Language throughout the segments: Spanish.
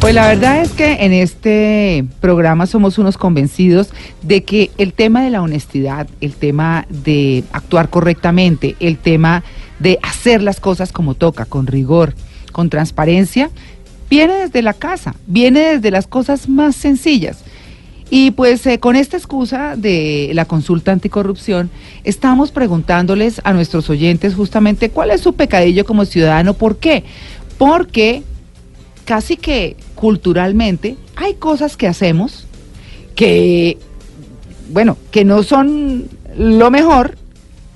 Pues la verdad es que en este programa somos unos convencidos de que el tema de la honestidad, el tema de actuar correctamente, el tema de hacer las cosas como toca, con rigor, con transparencia, viene desde la casa, viene desde las cosas más sencillas. Y pues eh, con esta excusa de la consulta anticorrupción, estamos preguntándoles a nuestros oyentes justamente cuál es su pecadillo como ciudadano. ¿Por qué? Porque casi que culturalmente hay cosas que hacemos que, bueno, que no son lo mejor,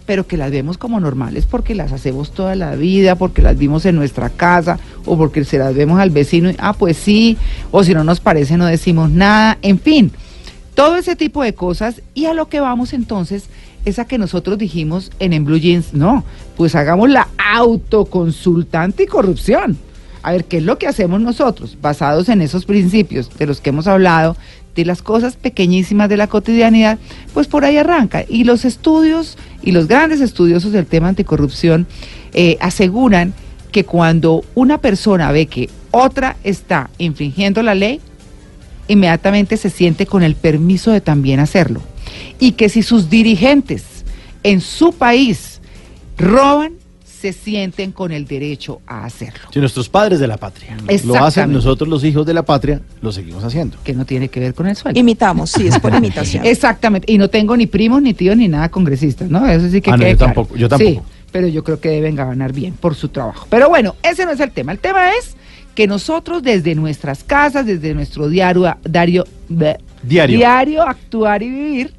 pero que las vemos como normales porque las hacemos toda la vida, porque las vimos en nuestra casa o porque se las vemos al vecino y, ah, pues sí, o si no nos parece no decimos nada, en fin, todo ese tipo de cosas y a lo que vamos entonces es a que nosotros dijimos en En Blue Jeans, no, pues hagamos la autoconsulta anticorrupción. A ver, ¿qué es lo que hacemos nosotros? Basados en esos principios de los que hemos hablado, de las cosas pequeñísimas de la cotidianidad, pues por ahí arranca. Y los estudios y los grandes estudiosos del tema anticorrupción eh, aseguran que cuando una persona ve que otra está infringiendo la ley, inmediatamente se siente con el permiso de también hacerlo. Y que si sus dirigentes en su país roban, se sienten con el derecho a hacerlo. Si nuestros padres de la patria lo hacen, nosotros los hijos de la patria lo seguimos haciendo. Que no tiene que ver con el sueldo. Imitamos, sí, es por imitación. Exactamente. Y no tengo ni primos, ni tíos, ni nada congresistas, ¿no? Eso sí que Ah, no, yo claro. tampoco, yo tampoco. Sí, pero yo creo que deben ganar bien por su trabajo. Pero bueno, ese no es el tema. El tema es que nosotros desde nuestras casas, desde nuestro diario, diario, diario actuar y vivir,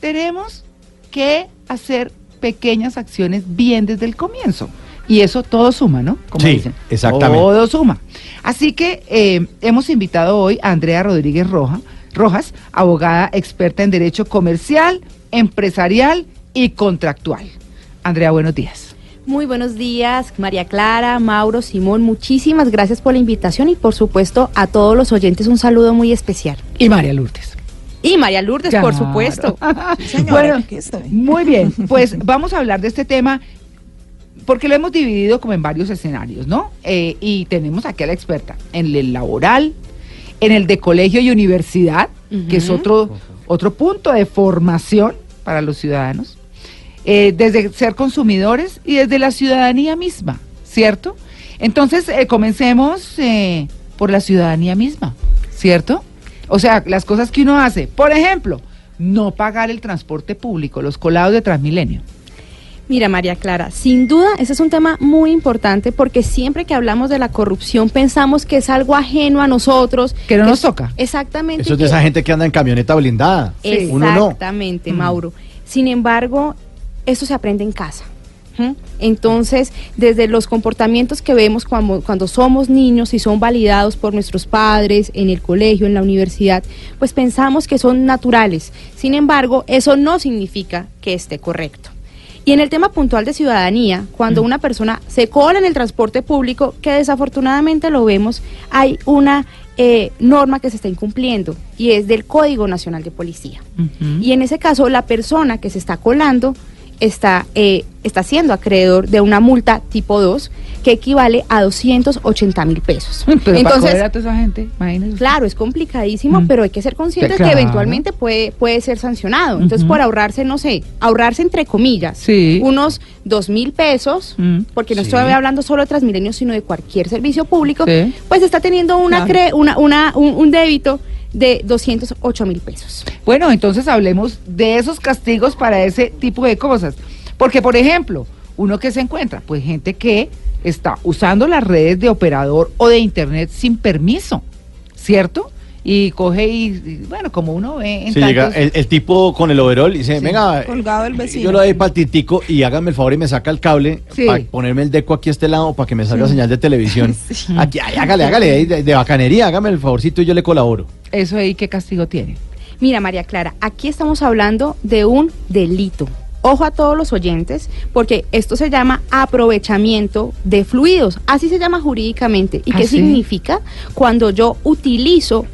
tenemos que hacer pequeñas acciones bien desde el comienzo. Y eso todo suma, ¿no? Como Sí, dicen. exactamente. Todo suma. Así que eh, hemos invitado hoy a Andrea Rodríguez Roja, Rojas, abogada experta en Derecho Comercial, Empresarial y Contractual. Andrea, buenos días. Muy buenos días, María Clara, Mauro, Simón, muchísimas gracias por la invitación y por supuesto a todos los oyentes un saludo muy especial. Y María Lourdes. Y María Lourdes, por supuesto. señora, bueno, aquí estoy. muy bien. Pues vamos a hablar de este tema porque lo hemos dividido como en varios escenarios, ¿no? Eh, y tenemos aquí a la experta en el laboral, en el de colegio y universidad, que es otro, otro punto de formación para los ciudadanos, eh, desde ser consumidores y desde la ciudadanía misma, ¿cierto? Entonces, eh, comencemos eh, por la ciudadanía misma, ¿cierto? O sea, las cosas que uno hace. Por ejemplo, no pagar el transporte público, los colados de Transmilenio. Mira, María Clara, sin duda ese es un tema muy importante porque siempre que hablamos de la corrupción pensamos que es algo ajeno a nosotros. Que no nos es- toca. Exactamente. Eso es de que- esa gente que anda en camioneta blindada. Sí. Uno no. Exactamente. Mauro. Sin embargo, esto se aprende en casa. Entonces, desde los comportamientos que vemos cuando, cuando somos niños y son validados por nuestros padres en el colegio, en la universidad, pues pensamos que son naturales. Sin embargo, eso no significa que esté correcto. Y en el tema puntual de ciudadanía, cuando una persona se cola en el transporte público, que desafortunadamente lo vemos, hay una eh, norma que se está incumpliendo y es del Código Nacional de Policía. Y en ese caso, la persona que se está colando está, eh, está siendo acreedor de una multa tipo 2 que equivale a 280 mil pesos. Pero para Entonces, coger a toda esa gente, imagínese. Claro, es complicadísimo, Mm. pero hay que ser conscientes Claro. que eventualmente puede, puede ser sancionado. Entonces, por ahorrarse, no sé, ahorrarse entre comillas, Sí. unos dos mil pesos, Mm. porque no Sí. estoy hablando solo de Transmilenio, sino de cualquier servicio público, Sí. pues está teniendo una, Claro. cre- una, una- un, un débito de 208 mil pesos. Bueno, entonces hablemos de esos castigos para ese tipo de cosas. Porque, por ejemplo, uno que se encuentra, pues gente que está usando las redes de operador o de internet sin permiso, ¿cierto? Y coge y, y, bueno, como uno ve en Sí, llega tantos- el, el tipo con el overall y dice, Sí. venga, Colgado del vecino. yo lo doy para el tintico y hágame el favor y me saca el cable Sí. para ponerme el deco aquí a este lado para que me salga señal de televisión. Aquí, ay, hágale, hágale, de, de bacanería, hágame el favorcito y yo le colaboro. eso ahí qué castigo tiene. Mira, María Clara, aquí estamos hablando de un delito. Ojo a todos los oyentes, porque esto se llama aprovechamiento de fluidos. Así se llama jurídicamente. ¿Y ¿Ah, qué sí? significa? Cuando yo utilizo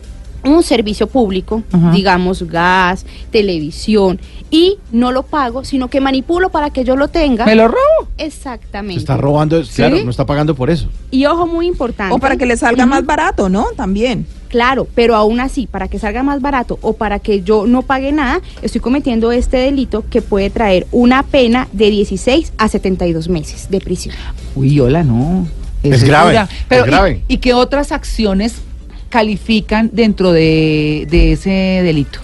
un servicio público, digamos gas, televisión, y no lo pago, sino que manipulo para que yo lo tenga. ¿Me lo robo? Se Exactamente. está robando, claro, no está pagando por eso. Y ojo muy importante. O para que le salga más barato, ¿no? También. Claro, pero aún así, para que salga más barato o para que yo no pague nada, estoy cometiendo este delito que puede traer una pena de 16 a 72 meses de prisión. Uy, hola, no. Es grave, es Pero, ¿y- grave. ¿y, qué otras acciones califican dentro de, de ese delito?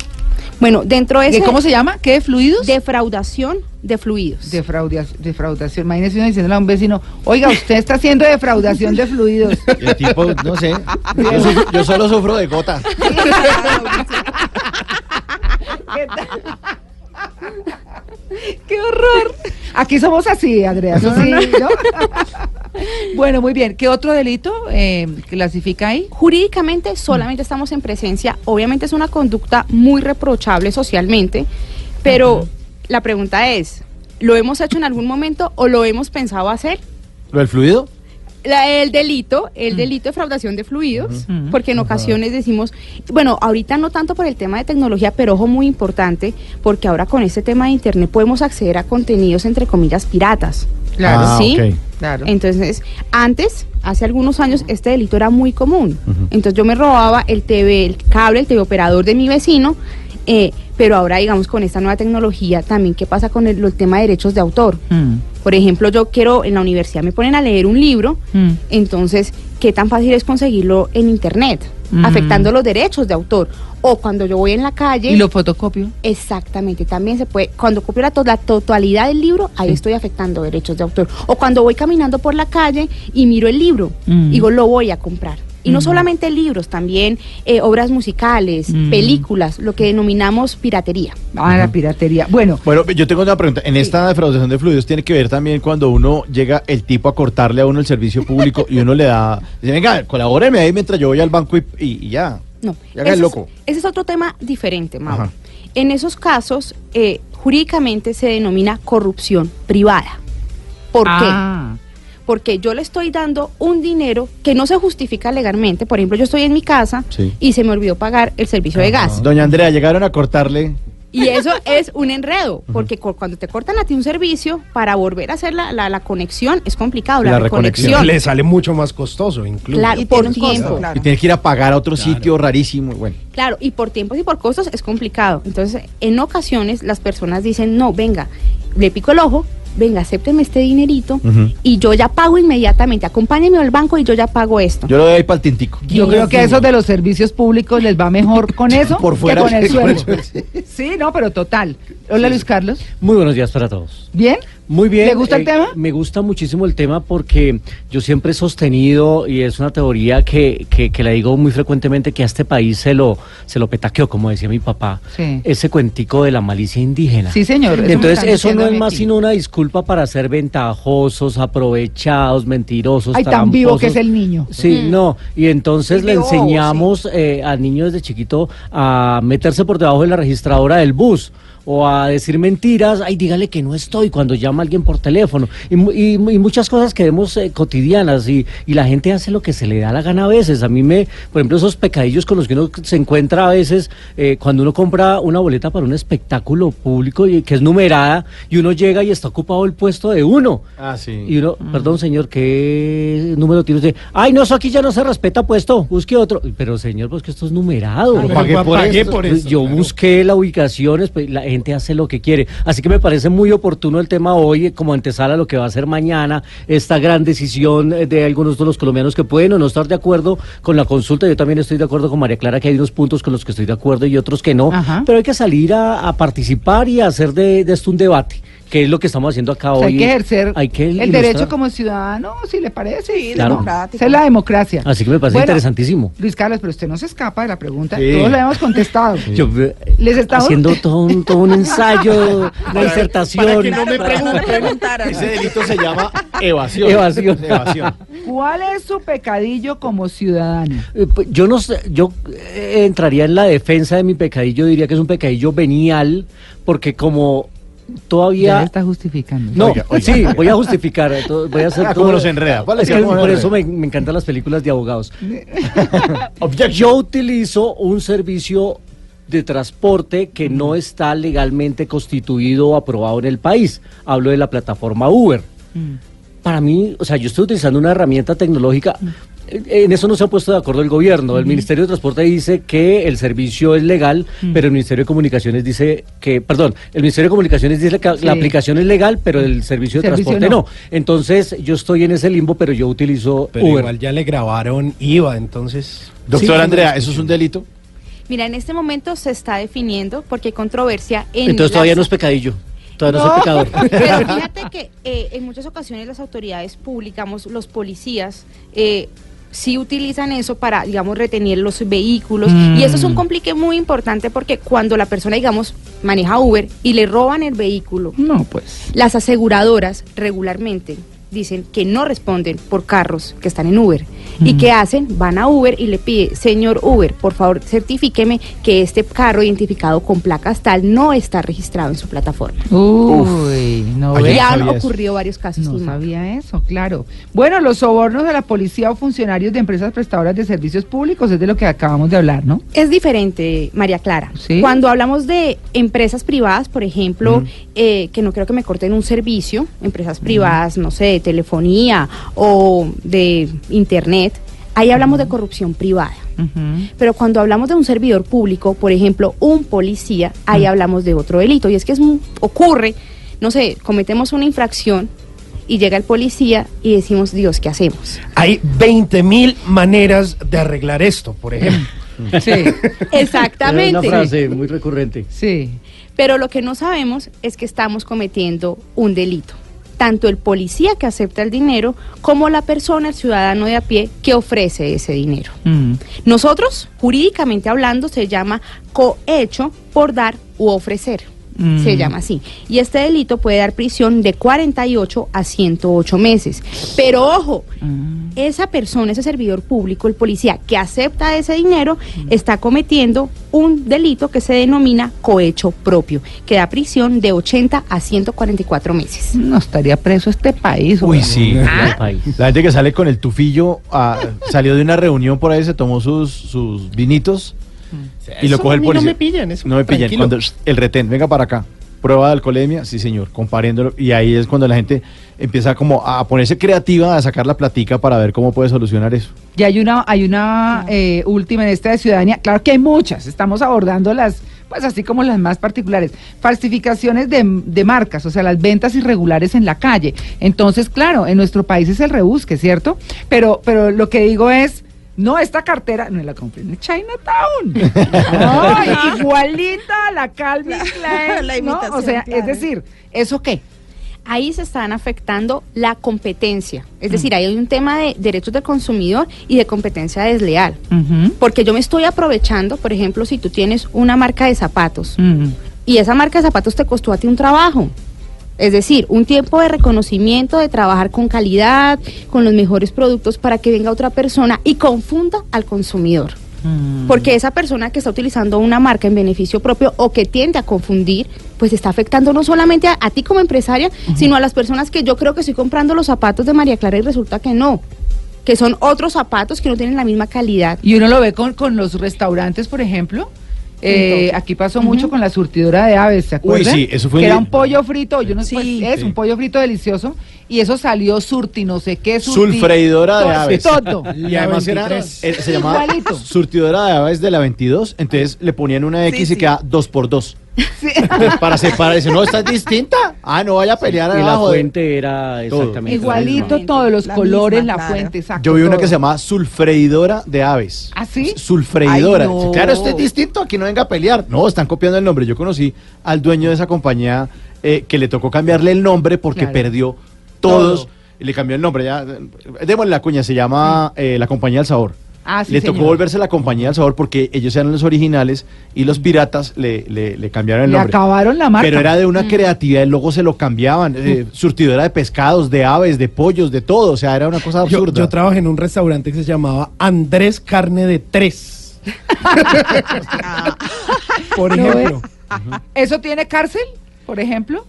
Bueno, dentro de ¿Qué- ese ¿Cómo se llama? ¿Qué? ¿Fluidos? defraudación de fluidos. Defraudia- defraudación. Imagínese uno diciéndole a un vecino, oiga, usted está haciendo defraudación de fluidos. Y el tipo, no sé, yo, solo sufro de gota. ¿Qué tal? ¡Qué horror! Aquí somos así, Andrea. eso sí, ¿no? Bueno, muy bien. ¿Qué otro delito eh, clasifica ahí? Jurídicamente solamente estamos en presencia, obviamente es una conducta muy reprochable socialmente, pero la pregunta es, ¿lo hemos hecho en algún momento o lo hemos pensado hacer? ¿Lo del fluido? La- el delito, el delito de fraudación de fluidos, Ujú. porque en ocasiones decimos, bueno, ahorita no tanto por el tema de tecnología, pero ojo muy importante, porque ahora con este tema de internet podemos acceder a contenidos entre comillas piratas. Claro. Ah, ¿sí? ok. Claro. Entonces, antes, hace algunos años, este delito era muy común. Entonces yo me robaba el TV, el cable, el TV operador de mi vecino, eh, pero ahora, digamos, con esta nueva tecnología, también, ¿qué pasa con el, el tema de derechos de autor? Mm, Por ejemplo, yo quiero, en la universidad me ponen a leer un libro, mm. entonces, ¿qué tan fácil es conseguirlo en Internet? Mm. Afectando los derechos de autor. O cuando yo voy en la calle... ¿Y lo fotocopio? Exactamente, también se puede, cuando copio la, to- la totalidad del libro, ahí estoy afectando derechos de autor. O cuando voy caminando por la calle y miro el libro, digo, lo voy a comprar. Y no solamente libros, también eh, obras musicales, Mm. películas, lo que denominamos piratería. Ah, la piratería. Bueno, Bueno, yo tengo una pregunta. En esta defraudación de fluidos tiene que ver también cuando uno llega el tipo a cortarle a uno el servicio público y uno le da, dice, venga, colabóreme ahí mientras yo voy al banco y, ya. No, Ya haga el ese, loco. Es, ese es otro tema diferente, Mauro. Ajá. En esos casos, eh, jurídicamente se denomina corrupción privada. ¿Por qué? Ah, porque yo le estoy dando un dinero que no se justifica legalmente. Por ejemplo, yo estoy en mi casa Sí. y se me olvidó pagar el servicio de gas. Doña Andrea, llegaron a cortarle. Y eso es un enredo, porque cu- cuando te cortan a ti un servicio, para volver a hacer la, la- la conexión es complicado, la, La reconexión. reconexión. Le sale mucho más costoso, incluso. Claro, Y por tiene un costo, tiempo. claro. Y tiene que ir a pagar a otro sitio rarísimo. Bueno, Claro, y por tiempos y por costos es complicado. Entonces, en ocasiones las personas dicen, no, venga, le pico el ojo, venga, acépteme este dinerito Ujú. y yo ya pago inmediatamente, acompáñeme al banco y yo ya pago esto. yo lo doy ahí para el tintico. yo creo que a esos de los servicios públicos les va mejor con eso Por fuera, que con el sí, con el sueldo. sueldo, Sí, no, pero total. Hola, Luis Carlos. Muy buenos días para todos. ¿Bien? Muy bien. ¿Le gusta el eh, tema? Me gusta muchísimo el tema porque yo siempre he sostenido, y es una teoría que, que, que la digo muy frecuentemente, que a este país se lo, se lo petaqueó, como decía mi papá, Sí. ese cuentico de la malicia indígena. Sí, señor. eso Entonces eso no es más sino una disculpa para ser ventajosos, aprovechados, mentirosos. Ay, tan vivo que es el niño. Sí, Mm. no, y entonces le enseñamos eh, al niño desde chiquito a meterse por debajo de la registradora del bus o a decir mentiras, ay, dígale que no estoy cuando llama alguien por teléfono y, y- y muchas cosas que vemos eh, cotidianas y, y la gente hace lo que se le da la gana a veces. A mí me, por ejemplo, esos pecadillos con los que uno se encuentra a veces eh, cuando uno compra una boleta para un espectáculo público y, que es numerada y uno llega y está ocupado el puesto de uno. Ah, sí. Y uno, perdón señor, ¿qué número tiene usted? Ay, no, eso aquí ya no se respeta puesto, busque otro. Pero señor, pues que esto es numerado. Pagué por pagué esto. por Pues eso, yo claro. busqué la ubicación, pues, la gente hace lo que quiere. Así que me parece muy oportuno el tema hoy, como antesala a lo que va a ser mañana, esta gran decisión eh, de algunos de los colombianos que pueden o no estar de acuerdo con la consulta. Yo también estoy de acuerdo con María Clara que hay unos puntos con los que estoy de acuerdo y otros que no. Ajá. Pero hay que salir a, a participar y a hacer de, de esto un debate. Que es lo que estamos haciendo acá O sea, hoy. hay que ejercer Hay que el ilustrar. derecho como ciudadano, si le parece. Sí, Claro. democrático. Esa es la democracia. Así que me parece Bueno, interesantísimo. Luis Carlos, pero usted no se escapa de la pregunta. Sí. Todos le hemos contestado. Yo, eh, Les estamos- haciendo todo un, todo un ensayo, una disertación. para que no me preguntaran. Ese delito se llama evasión. Evasión. Evasión. ¿Cuál es su pecadillo como ciudadano? Eh, pues, Yo no sé, yo eh, entraría en la defensa de mi pecadillo, diría que es un pecadillo venial, porque como Ya todavía... está justificando. No, Oiga, oiga. sí, voy a justificar, todo- voy a hacer Ah, todo- cómo nos enreda. ¿Cuál Es es que por eso me, me encantan las películas de abogados. Yo utilizo un servicio de transporte que no está legalmente constituido o aprobado en el país. Hablo de la plataforma Uber. Para mí, o sea, yo estoy utilizando una herramienta tecnológica. En eso no se ha puesto de acuerdo el gobierno. El Ministerio de Transporte dice que el servicio es legal, pero el Ministerio de Comunicaciones dice que, perdón, el Ministerio de Comunicaciones dice que Sí. la aplicación es legal, pero el servicio de Servicio transporte no. no. Entonces, yo estoy en ese limbo, pero yo utilizo Pero Uber. igual ya le grabaron IVA, entonces. Doctor Sí, Andrea, ¿eso es un delito? Mira, en este momento se está definiendo porque hay controversia en Entonces todavía las- no es pecadillo. Todavía no, soy pecador. Pero fíjate que eh, en muchas ocasiones las autoridades públicas, los policías, eh, sí utilizan eso para, digamos, retener los vehículos. Y eso es un complique muy importante porque cuando la persona, digamos, maneja Uber y le roban el vehículo, No, pues. las aseguradoras regularmente dicen que no responden por carros que están en Uber. ¿Y qué hacen? Van a Uber y le pide, señor Uber, por favor, certifíqueme que este carro identificado con placas tal no está registrado en su plataforma. Uy, no ya han eso. ocurrido varios casos. No sabía eso, claro. Bueno, los sobornos de la policía o funcionarios de empresas prestadoras de servicios públicos es de lo que acabamos de hablar, ¿no? Es diferente, María Clara. Sí. Cuando hablamos de empresas privadas, por ejemplo, eh, que no creo que me corten un servicio, empresas privadas, no sé, de telefonía o de internet, ahí hablamos de corrupción privada. Pero cuando hablamos de un servidor público, por ejemplo, un policía, ahí hablamos de otro delito. Y es que es, mu- ocurre, no sé, cometemos una infracción y llega el policía y decimos, Dios, ¿qué hacemos? Hay 20 mil maneras de arreglar esto, por ejemplo. Sí, Exactamente. Una frase muy recurrente. sí. Pero lo que no sabemos es que estamos cometiendo un delito. Tanto el policía que acepta el dinero como la persona, el ciudadano de a pie, que ofrece ese dinero. Mm. Nosotros, jurídicamente hablando, se llama cohecho por dar u ofrecer. Mm. Se llama así. Y este delito puede dar prisión de 48 a 108 meses. Pero ojo, Mm. esa persona, ese servidor público, el policía que acepta ese dinero, Mm. está cometiendo un delito que se denomina cohecho propio, que da prisión de 80 a 144 meses. No estaría preso este país. Uy, sí. país. La gente que sale con el tufillo, ah, salió de una reunión por ahí, se tomó sus, sus vinitos y lo coge el policía. No me pillan, eso No me pillan. Cuando el retén, venga para acá. Prueba de alcoholemia, sí señor, comparándolo. Y ahí es cuando la gente empieza como a ponerse creativa, a sacar la platica para ver cómo puede solucionar eso. Y hay una, hay una eh, última en esta de ciudadanía. Claro que hay muchas. Estamos abordando las, pues así como las más particulares. Falsificaciones de, de marcas, o sea, las ventas irregulares en la calle. Entonces, claro, en nuestro país es el rebusque, ¿cierto? Pero, pero lo que digo es. No, esta cartera no la compré en el Chinatown. Igualita a la Calvin Klein. La ¿no? O imitación, sea, es decir, ¿eso qué? ahí se están afectando la competencia. Es decir, ahí hay un tema de derechos del consumidor y de competencia desleal. Porque yo me estoy aprovechando, por ejemplo, si tú tienes una marca de zapatos Mm. y esa marca de zapatos te costó a ti un trabajo. Es decir, un tiempo de reconocimiento, de trabajar con calidad, con los mejores productos para que venga otra persona y confunda al consumidor. Mm. Porque esa persona que está utilizando una marca en beneficio propio o que tiende a confundir, pues está afectando no solamente a, a ti como empresaria, sino a las personas que yo creo que estoy comprando los zapatos de María Clara y resulta que no, que son otros zapatos que no tienen la misma calidad. Y uno lo ve con, con los restaurantes, por ejemplo. Eh, aquí pasó mucho con la surtidora de aves, ¿se acuerdan? sí, eso fue Que un- era un pollo frito, yo no sé, Sí. pues, es Sí. un pollo frito delicioso, y eso salió surti, no sé qué, surti. Sulfreidora de aves. Todo. Y además era, 23. eh, se llamaba Igualito. surtidora de aves de la 22, entonces le ponían una X Sí, y sí. queda 2 por 2 Sí. para separar, dice, no, esta es distinta. Ah, no vaya a pelear Y la de- fuente era Todo. exactamente la Igualito todos los La colores, misma, la claro. fuente, exacto. Yo vi una todo. que se llamaba sulfreidora de aves. ¿Ah, sí? Sulfreidora. Ay, no. Claro, este es distinto, aquí no venga a pelear. No, están copiando el nombre. Yo conocí al dueño de esa compañía eh, que le tocó cambiarle el nombre porque Claro. perdió todos. Todo. Y le cambió el nombre. Ya, démosle la cuña, se llama eh, La Compañía del Sabor. Ah, sí, le tocó volverse la Compañía del Sabor porque ellos eran los originales y los piratas le, le- le cambiaron el Le nombre. acabaron la marca. Pero era de una creatividad, el logo se lo cambiaban, eh, surtidora de pescados, de aves, de pollos, de todo, o sea, era una cosa Yo, absurda. yo trabajé en un restaurante que se llamaba Andrés Carne de Tres. Por ¿No ejemplo. ¿Eso tiene cárcel, por ejemplo?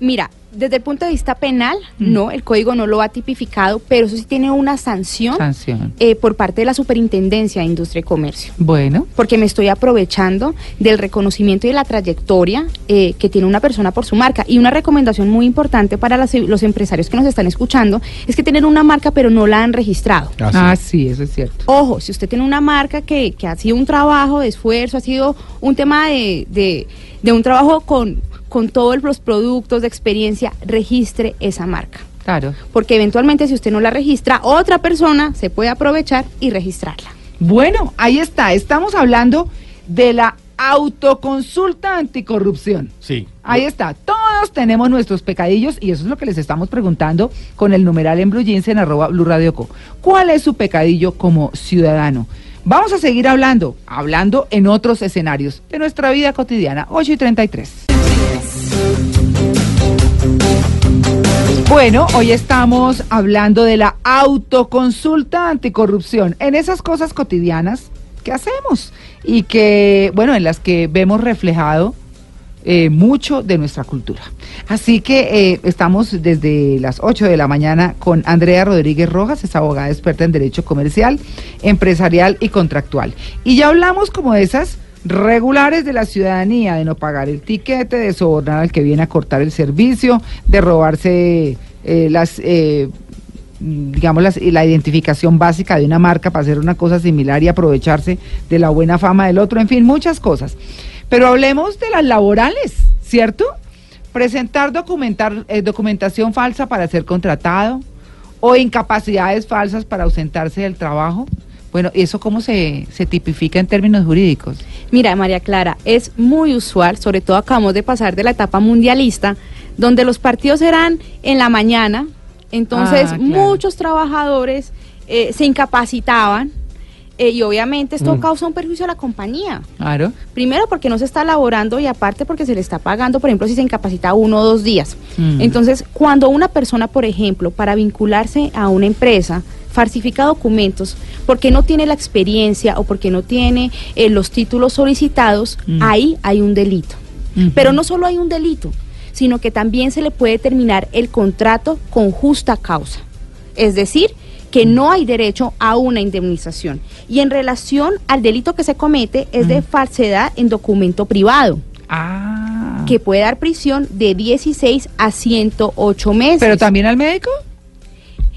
Mira, desde el punto de vista penal, no, el código no lo ha tipificado, pero eso sí tiene una sanción Sanción. eh, por parte de la Superintendencia de Industria y Comercio. Bueno, Porque me estoy aprovechando del reconocimiento y de la trayectoria eh, que tiene una persona por su marca. Y una recomendación muy importante para las- los empresarios que nos están escuchando es que tienen una marca pero no la han registrado. Ah, sí. ah, sí, eso es cierto. Ojo, si usted tiene una marca que, que ha sido un trabajo de esfuerzo, ha sido un tema de, de- de un trabajo con, con todos los productos de experiencia, registre esa marca. Claro. Porque eventualmente si usted no la registra, otra persona se puede aprovechar y registrarla. Bueno, ahí está. Estamos hablando de la autoconsulta anticorrupción. Sí. Ahí está. Todos tenemos nuestros pecadillos y eso es lo que les estamos preguntando con el numeral en Blue Jeans en arroba Blue Radio Co. ¿Cuál es su pecadillo como ciudadano? Vamos a seguir hablando, hablando en otros escenarios de nuestra vida cotidiana. 8 y 33. Bueno, hoy estamos hablando de la autoconsulta anticorrupción. En esas cosas cotidianas que hacemos y que, bueno, en las que vemos reflejado eh, mucho de nuestra cultura. Así que eh, estamos desde las 8 de la mañana con Andrea Rodríguez Rojas, es abogada experta en Derecho Comercial, Empresarial y Contractual. Y ya hablamos como de esas regulares de la ciudadanía, de no pagar el tiquete, de sobornar al que viene a cortar el servicio, de robarse eh, las... eh, digamos, la identificación básica de una marca para hacer una cosa similar y aprovecharse de la buena fama del otro, en fin, muchas cosas. Pero hablemos de las laborales, ¿cierto? Presentar documentar, eh, documentación falsa para ser contratado o incapacidades falsas para ausentarse del trabajo. Bueno, ¿eso cómo se, se tipifica en términos jurídicos? Mira, María Clara, es muy usual, sobre todo acabamos de pasar de la etapa mundialista, donde los partidos eran en la mañana, entonces Ah, claro. muchos trabajadores eh, se incapacitaban eh, y obviamente esto causa un perjuicio a la compañía. Claro. Primero porque no se está laborando y aparte porque se le está pagando, por ejemplo, si se incapacita uno o dos días. Mm. Entonces, cuando una persona, por ejemplo, para vincularse a una empresa, falsifica documentos porque no tiene la experiencia o porque no tiene eh, los títulos solicitados, Mm. ahí hay un delito. Pero no solo hay un delito, sino que también se le puede terminar el contrato con justa causa. Es decir, que no hay derecho a una indemnización. Y en relación al delito que se comete es de falsedad en documento privado, Ah. que puede dar prisión de 16 a 108 meses. ¿Pero también al médico?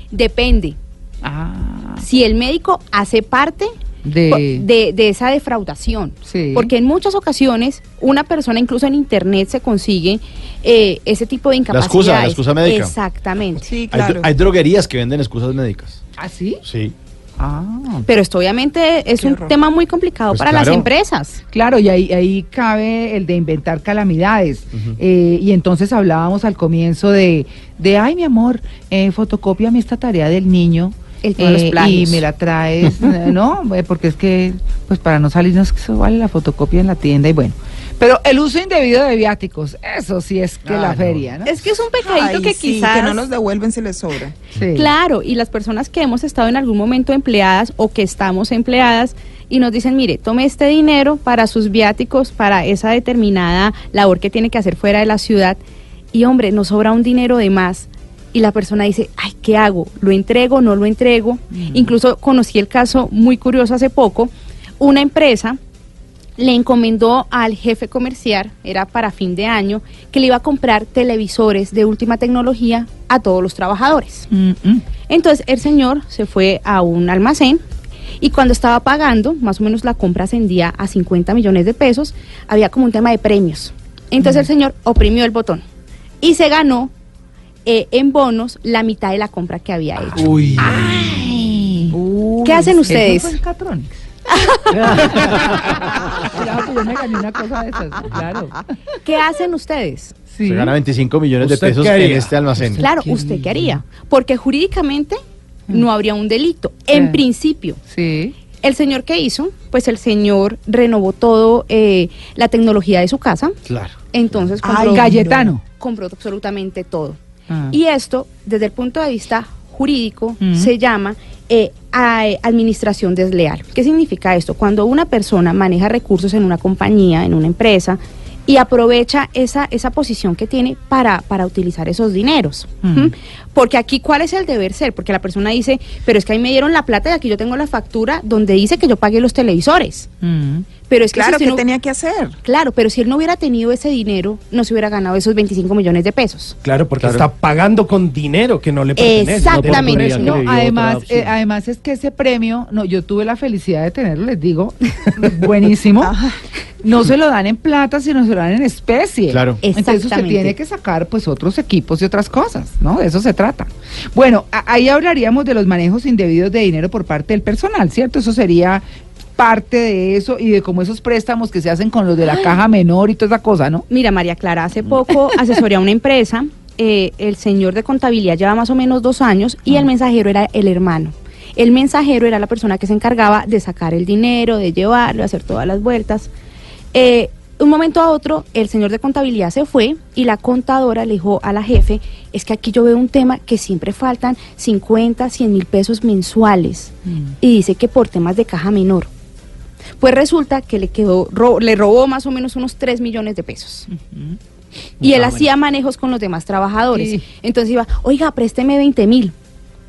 Depende. Ah. Si el médico hace parte De... de, de esa defraudación. Sí. Porque en muchas ocasiones una persona incluso en internet se consigue eh, ese tipo de excusa, la incapacidades. excusa médica. Exactamente. Sí, Hay, claro. hay droguerías que venden excusas médicas. ¿Ah, sí? Sí. Ah. Pero esto obviamente es un horror. tema muy complicado Pues para las empresas. Claro, y ahí, ahí cabe el de inventar calamidades. Eh, y entonces hablábamos al comienzo de, de ay, mi amor, eh, fotocópiame esta tarea del niño. El tema de los eh, y me la traes, eh, ¿no? Eh, Porque es que, pues para no salirnos, que eso vale la fotocopia en la tienda y bueno. Pero el uso indebido de viáticos, eso sí es que Ah, la no. feria, ¿no? Es que es un pecadito Ay, que sí, quizás... que no los devuelven si les sobra. Sí. Claro, y las personas que hemos estado en algún momento empleadas o que estamos empleadas y nos dicen, mire, tome este dinero para sus viáticos, para esa determinada labor que tiene que hacer fuera de la ciudad, y hombre, nos sobra un dinero de más. Y la persona dice, ay, ¿qué hago? ¿Lo entrego? ¿No lo entrego? Incluso conocí el caso muy curioso hace poco. Una empresa le encomendó al jefe comercial, era para fin de año, que le iba a comprar televisores de última tecnología a todos los trabajadores. Entonces el señor se fue a un almacén y cuando estaba pagando, más o menos la compra ascendía a 50 millones de pesos, había como un tema de premios. Entonces el señor oprimió el botón y se ganó eh, en bonos la mitad de la compra que había hecho. Uy. Uy, ¿Qué hacen eso ustedes? fue en Catronics. Claro, yo me gané una cosa de esas, claro. ¿Qué hacen ustedes? Sí. Se gana 25 millones de ¿Usted pesos en este almacén. Claro, ¿usted qué haría? Porque jurídicamente no habría un delito, en Sí. principio. Sí. El señor que hizo, pues el señor renovó todo eh, la tecnología de su casa, Claro. entonces Ay, compró, Cayetano. compró absolutamente todo. Ah. Y esto, desde el punto de vista jurídico, se llama eh, a- administración desleal. ¿Qué significa esto? Cuando una persona maneja recursos en una compañía, en una empresa, y aprovecha esa, esa posición que tiene para, para utilizar esos dineros. ¿Mm? Porque aquí, ¿cuál es el deber ser? Porque la persona dice, pero es que ahí me dieron la plata y aquí yo tengo la factura donde dice que yo pagué los televisores. Pero es que Claro, si ¿qué no- tenía que hacer? Claro, pero si él no hubiera tenido ese dinero, no se hubiera ganado esos 25 millones de pesos. Claro, porque Claro. está pagando con dinero que no le pertenece. Exactamente. No, No, además, eh, además es que ese premio, no, yo tuve la felicidad de tenerlo, les digo, buenísimo. No se lo dan en plata, sino se lo dan en especie. Claro. Entonces usted tiene que sacar pues otros equipos y otras cosas, ¿no? De eso se trata. Bueno, ahí hablaríamos de los manejos indebidos de dinero por parte del personal, ¿cierto? Eso sería parte de eso y de cómo esos préstamos que se hacen con los de la caja menor y toda esa cosa, ¿no? Mira, María Clara, hace poco asesoré a una empresa, eh, el señor de contabilidad lleva más o menos dos años y el mensajero era el hermano. El mensajero era la persona que se encargaba de sacar el dinero, de llevarlo, de hacer todas las vueltas. Eh, un momento a otro, el señor de contabilidad se fue y la contadora le dijo a la jefe, es que aquí yo veo un tema que siempre faltan 50, 100 mil pesos mensuales. Y dice que por temas de caja menor. Pues resulta que le quedó, ro- le robó más o menos unos 3 millones de pesos. Y él hacía manejos con los demás trabajadores. Sí. Entonces iba, oiga, présteme 20 mil,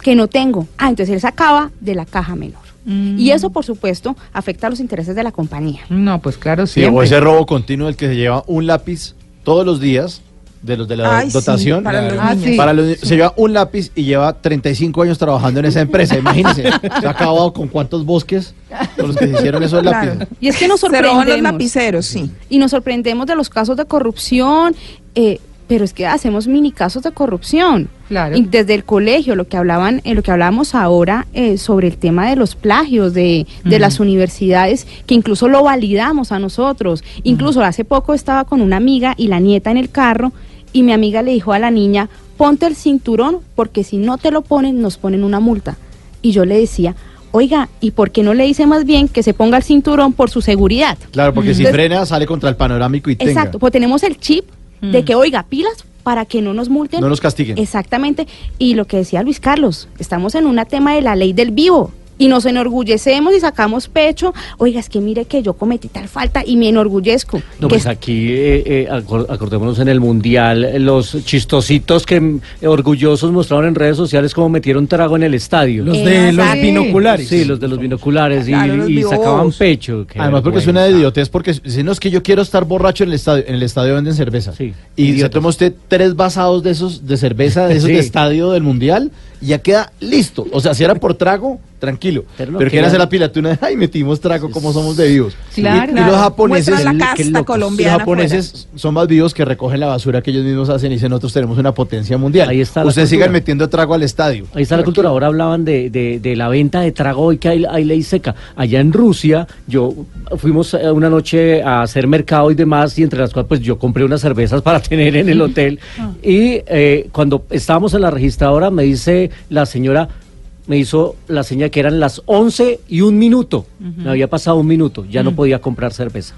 que no tengo. Ah, entonces él sacaba de la caja menor. Mm. Y eso, por supuesto, afecta a los intereses de la compañía. No, pues claro, Sí, o ese robo continuo del que se lleva un lápiz todos los días de los de la Ay, sí, dotación. para los Ah, sí. Para los- Se lleva un lápiz y lleva 35 años trabajando en esa empresa. Imagínense, se ha acabado con cuántos bosques con los que se hicieron esos Claro. lápices. Y es que nos Se roban los sorprendemos. lapiceros, sí. y nos sorprendemos de los casos de corrupción, eh, pero es que hacemos mini casos de corrupción. Claro. Y desde el colegio, lo que hablaban, eh, lo que hablábamos ahora eh, sobre el tema de los plagios de, de las universidades, que incluso lo validamos a nosotros. Incluso hace poco estaba con una amiga y la nieta en el carro, y mi amiga le dijo a la niña, ponte el cinturón, porque si no te lo ponen, nos ponen una multa. Y yo le decía, oiga, ¿y por qué no le dice más bien que se ponga el cinturón por su seguridad? Claro, porque si Entonces- frena sale contra el panorámico y tenga. Exacto, pues tenemos el chip de Mm. que, oiga, pilas para que no nos multen. No nos castiguen. Exactamente. Y lo que decía Luis Carlos, estamos en un tema de la ley del vivo. Y nos enorgullecemos y sacamos pecho. Oiga, es que mire que yo cometí tal falta y me enorgullezco. No, Que pues aquí eh, eh, acor- acordémonos en el Mundial, eh, los chistositos que mm, orgullosos mostraron en redes sociales cómo metieron trago en el estadio. Los Eh, de los binoculares. Sí, los de los binoculares y, Claro, los y sacaban pecho. Además, porque es una vergüenza. idiotez, porque si no es que yo quiero estar borracho en el estadio, en el estadio venden cerveza. Sí, Y se idiotas. toma usted tres basados de esos de cerveza, de esos Sí. de estadio del mundial, y ya queda listo. O sea, si era por trago, tranquilo. Pero Pero, que hacer la pilatuna de, ay, metimos trago, como somos de vivos. Claro. Y, y los japoneses, la casta los japoneses son más vivos que recogen la basura que ellos mismos hacen y dicen, nosotros tenemos una potencia mundial. Ahí está la Ustedes sigan metiendo trago al estadio. Ahí está la cultura. Ahora hablaban de, de, de la venta de trago y que hay, hay ley seca. Allá en Rusia, yo fuimos eh, una noche a hacer mercado y demás, y entre las cuales pues yo compré unas cervezas para tener en el hotel. Y eh, cuando estábamos en la registradora, me dice la señora, me hizo la señal que eran las 11 y un minuto. Me había pasado un minuto, ya no podía comprar cerveza.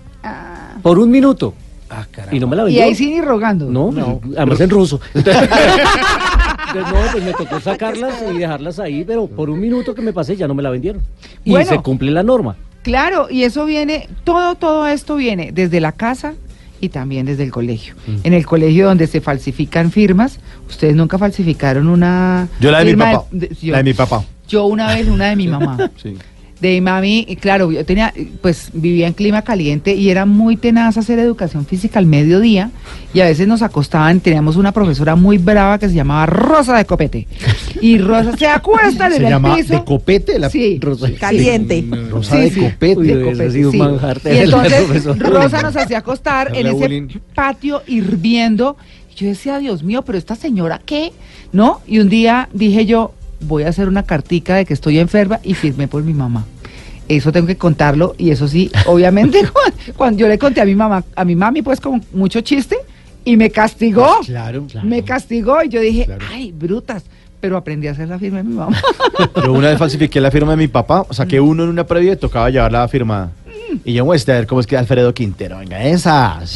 Por un minuto. Ah, caramba. Y no me la Y vendió. ahí sí ni rogando. No, además en ruso. Entonces, entonces, no, pues me tocó sacarlas y dejarlas ahí, pero por un minuto que me pasé ya no me la vendieron. Y Bueno. se cumple la norma. Claro, y eso viene, todo, todo esto viene desde la casa y también desde el colegio. En el colegio donde se falsifican firmas, ustedes nunca falsificaron una Yo la de mi papá. yo, La de mi papá. yo una vez una de mi mamá. Sí. De mi mami, y claro, yo tenía, pues vivía en clima caliente y era muy tenaz hacer educación física al mediodía y a veces nos acostaban, teníamos una profesora muy brava que se llamaba Rosa de Copete. Y Rosa se acuesta en Se el llama piso. de copete la Sí, Rosa. Caliente. Rosa Sí, de sí. copete. Uy, de copete, sido Y entonces. Rosa nos hacía acostar en ese patio hirviendo. Y yo decía, Dios mío, pero esta señora qué, ¿no? Y un día dije yo, voy a hacer una cartica de que estoy enferma y firmé por mi mamá. Eso tengo que contarlo y eso sí, obviamente cuando, yo le conté a mi mamá, a mi mami pues con mucho chiste y me castigó. Ah, Claro, Me castigó y yo dije, Claro. ay, brutas. Pero aprendí a hacer la firma de mi mamá. Yo una vez falsifiqué la firma de mi papá, saqué uno en una previa y tocaba llevarla firmada. Y yo muestra a ver cómo es que Alfredo Quintero, venga, esa.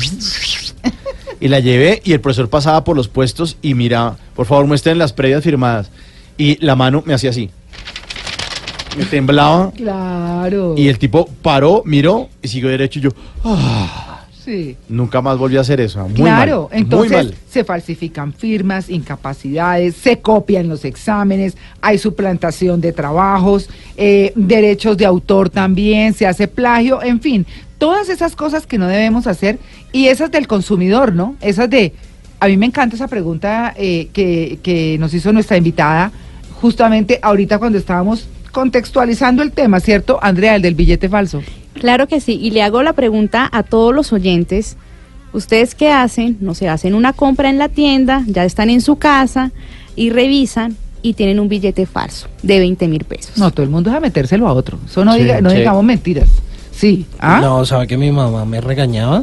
Y la llevé y el profesor pasaba por los puestos y mira, por favor muestren las previas firmadas. Y la mano me hacía así. Me temblaba claro. y el tipo paró, miró y siguió derecho y yo, ah, sí. nunca más volví a hacer eso. Muy claro, mal, entonces muy mal. se falsifican firmas, incapacidades, se copian los exámenes, hay suplantación de trabajos, eh, derechos de autor también, se hace plagio, en fin, todas esas cosas que no debemos hacer y esas del consumidor, ¿no? Esas de, a mí me encanta esa pregunta eh, que, que nos hizo nuestra invitada justamente ahorita cuando estábamos contextualizando el tema, ¿cierto, Andrea, el del billete falso? Claro que sí, y le hago la pregunta a todos los oyentes. ¿Ustedes qué hacen? No sé, hacen una compra en la tienda, ya están en su casa y revisan y tienen un billete falso de 20 mil pesos. No, todo el mundo es a metérselo a otro. Eso no, Sí, diga, no sí. digamos mentiras. Sí. ¿Ah? No, ¿sabe que mi mamá me regañaba?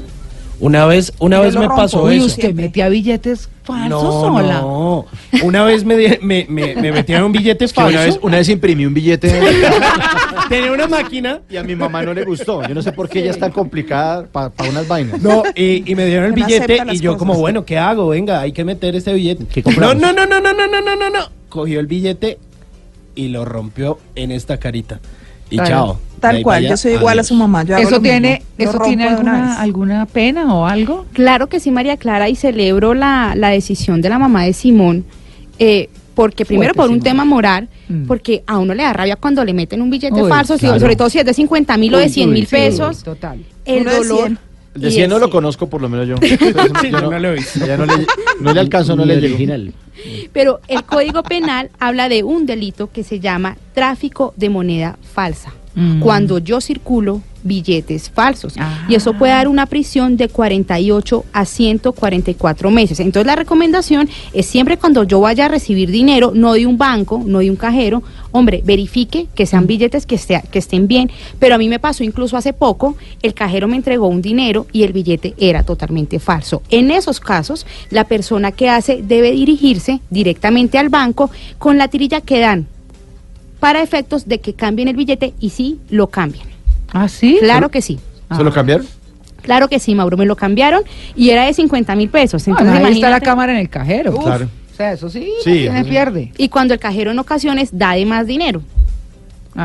Una vez, una vez me rompo. pasó Uy, eso. usted metía billetes falsos No, sola. no. Una vez me, di- me, me, me metieron un billete Es que falso. una vez, una vez imprimí un billete Tenía una máquina. y a mi mamá no le gustó. Yo no sé por qué ella es tan complicada para unas vainas. No, y, y me dieron el no billete acepta y las yo cosas. como, bueno, ¿qué hago? Venga, hay que meter este billete. ¿Qué No, compramos? no, no, no, no, no, no, no, no, no. Cogió el billete y lo rompió en esta carita. Y Tal- chao. Tal cual, yo soy igual a su mamá. Yo ¿Eso tiene, eso tiene alguna, alguna pena o algo? Claro que sí, María Clara, y celebro la, la decisión de la mamá de Simón, eh, porque primero Fuerte, por un Simón. tema moral, Mm. porque a uno le da rabia cuando le meten un billete Uy, falso, si- claro. sobre todo si es de 50 mil o de Uy, 100 uy, mil sí, pesos, Total. el Uno de dolor. 100. El de y 100 no lo 100. conozco, por lo menos yo. Sí, yo no. Ya no le, no le alcanzo, no le el llego. original. Pero el Código Penal habla de un delito que se llama tráfico de moneda falsa. Mm. Cuando yo circulo billetes falsos. Ah. Y eso puede dar una prisión de 48 a 144 meses. Entonces la recomendación es siempre cuando yo vaya a recibir dinero, no de un banco, no de un cajero, hombre, verifique que sean billetes que, que estén bien. Pero a mí me pasó incluso hace poco, el cajero me entregó un dinero y el billete era totalmente falso. En esos casos, la persona que hace debe dirigirse directamente al banco con la tirilla que dan para efectos de que cambien el billete y sí lo cambian. ¿Ah, sí? Claro que sí. ¿Se lo cambiaron? Claro que sí, Mauro, me lo cambiaron y era de 50 mil pesos. Ah, Entonces, ahí está la cámara en el cajero. Uf. Claro. O sea, eso sí, Sí, no tiene eso sí. pierde. Y cuando el cajero en ocasiones da de más dinero,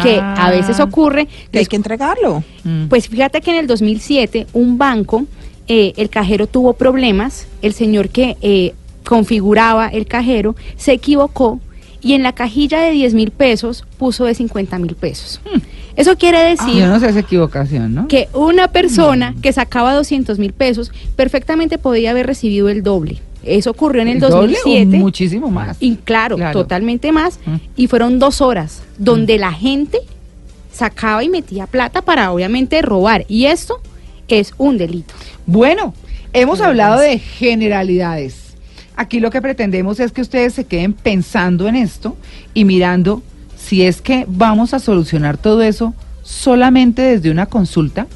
que Ah. a veces ocurre, Que hay que entregarlo. Mm. pues fíjate que en el 2007 un banco, eh, el cajero tuvo problemas, el señor que eh, configuraba el cajero se equivocó y en la cajilla de 10 mil pesos puso de 50 mil pesos. Eso quiere decir... Hmm. Ah, Yo no sé esa equivocación, ¿no? que una persona que sacaba 200 mil pesos perfectamente podía haber recibido el doble. Eso ocurrió en el, doble o 2007. muchísimo más. Y claro, Claro. totalmente más. Mm. Y fueron dos horas donde la gente sacaba y metía plata para obviamente robar. Y esto es un delito. Bueno, hemos hablado de generalidades. Aquí lo que pretendemos es que ustedes se queden pensando en esto y mirando si es que vamos a solucionar todo eso solamente desde una consulta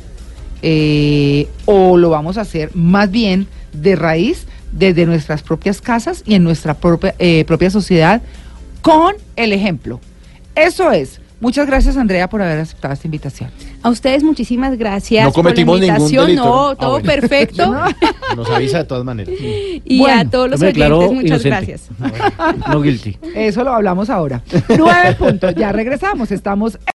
eh, o lo vamos a hacer más bien de raíz desde nuestras propias casas y en nuestra propia, eh, propia sociedad con el ejemplo. Eso es. Muchas gracias Andrea por haber aceptado esta invitación. A ustedes muchísimas gracias No cometimos por la ningún invitación. delito, No, ¿no? Ah, todo bueno. perfecto. Nos avisa de todas maneras. y Bueno, a todos los oyentes, muchas inocente. gracias. No guilty. Eso lo hablamos ahora. Nueve puntos. Ya regresamos. Estamos